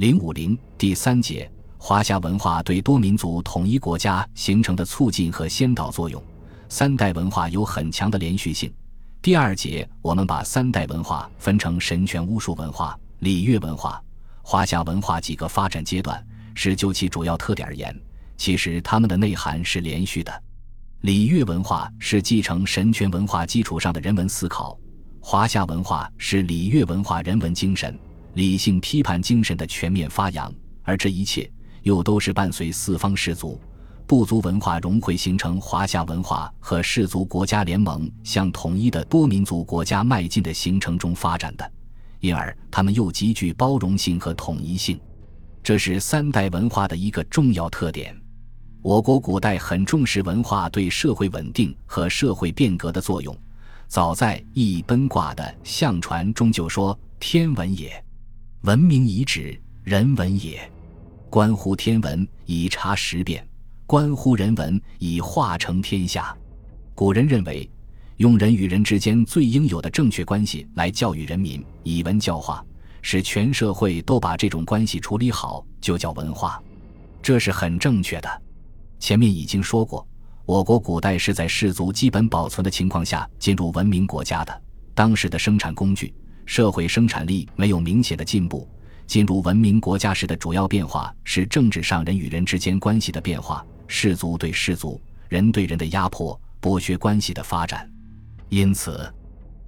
零五零第三节，华夏文化对多民族统一国家形成的促进和先导作用。三代文化有很强的连续性。第二节，我们把三代文化分成神权巫术文化、礼乐文化、华夏文化几个发展阶段，是就其主要特点而言，其实它们的内涵是连续的。礼乐文化是继承神权文化基础上的人文思考，华夏文化是礼乐文化人文精神。理性批判精神的全面发扬，而这一切又都是伴随四方氏族、部族文化融汇，形成华夏文化和氏族国家联盟向统一的多民族国家迈进的形成中发展的，因而他们又极具包容性和统一性，这是三代文化的一个重要特点。我国古代很重视文化对社会稳定和社会变革的作用，早在《易奔卦》的相传中就说：“天文也。”文明遗址人文也，关乎天文以察时变，关乎人文以化成天下。古人认为，用人与人之间最应有的正确关系来教育人民，以文教化，使全社会都把这种关系处理好，就叫文化。这是很正确的。前面已经说过，我国古代是在氏族基本保存的情况下进入文明国家的，当时的生产工具。社会生产力没有明显的进步。进入文明国家时的主要变化是政治上人与人之间关系的变化，氏族对氏族、人对人的压迫、剥削关系的发展。因此，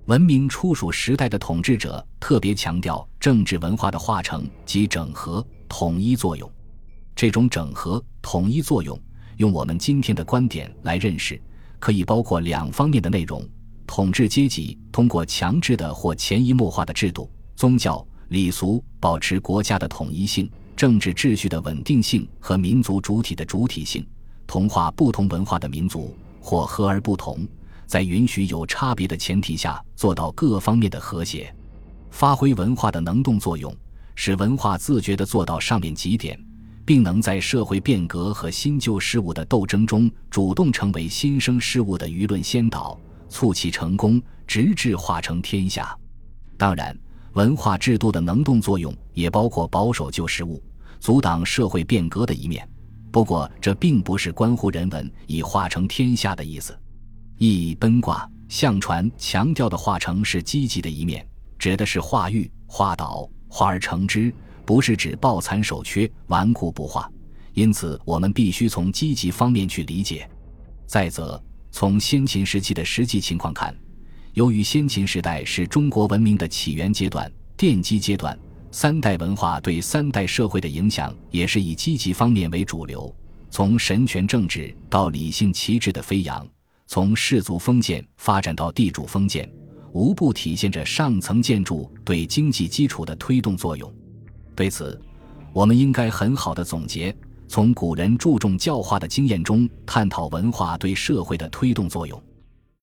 文明初属时代的统治者特别强调政治文化的化成及整合、统一作用。这种整合、统一作用，用我们今天的观点来认识，可以包括两方面的内容。统治阶级通过强制的或潜移默化的制度、宗教、礼俗，保持国家的统一性、政治秩序的稳定性和民族主体的主体性，同化不同文化的民族，或和而不同，在允许有差别的前提下，做到各方面的和谐，发挥文化的能动作用，使文化自觉地做到上面几点，并能在社会变革和新旧事物的斗争中，主动成为新生事物的舆论先导。促其成功，直至化成天下。当然，文化制度的能动作用也包括保守旧事物、阻挡社会变革的一面。不过，这并不是关乎人文以化成天下的意思。易奔卦相传强调的化成是积极的一面，指的是化育、化导、化而成之，不是指抱残守缺、顽固不化。因此，我们必须从积极方面去理解。再则。从先秦时期的实际情况看，由于先秦时代是中国文明的起源阶段、奠基阶段，三代文化对三代社会的影响也是以积极方面为主流。从神权政治到理性旗帜的飞扬，从氏族封建发展到地主封建，无不体现着上层建筑对经济基础的推动作用。对此，我们应该很好的总结。从古人注重教化的经验中探讨文化对社会的推动作用。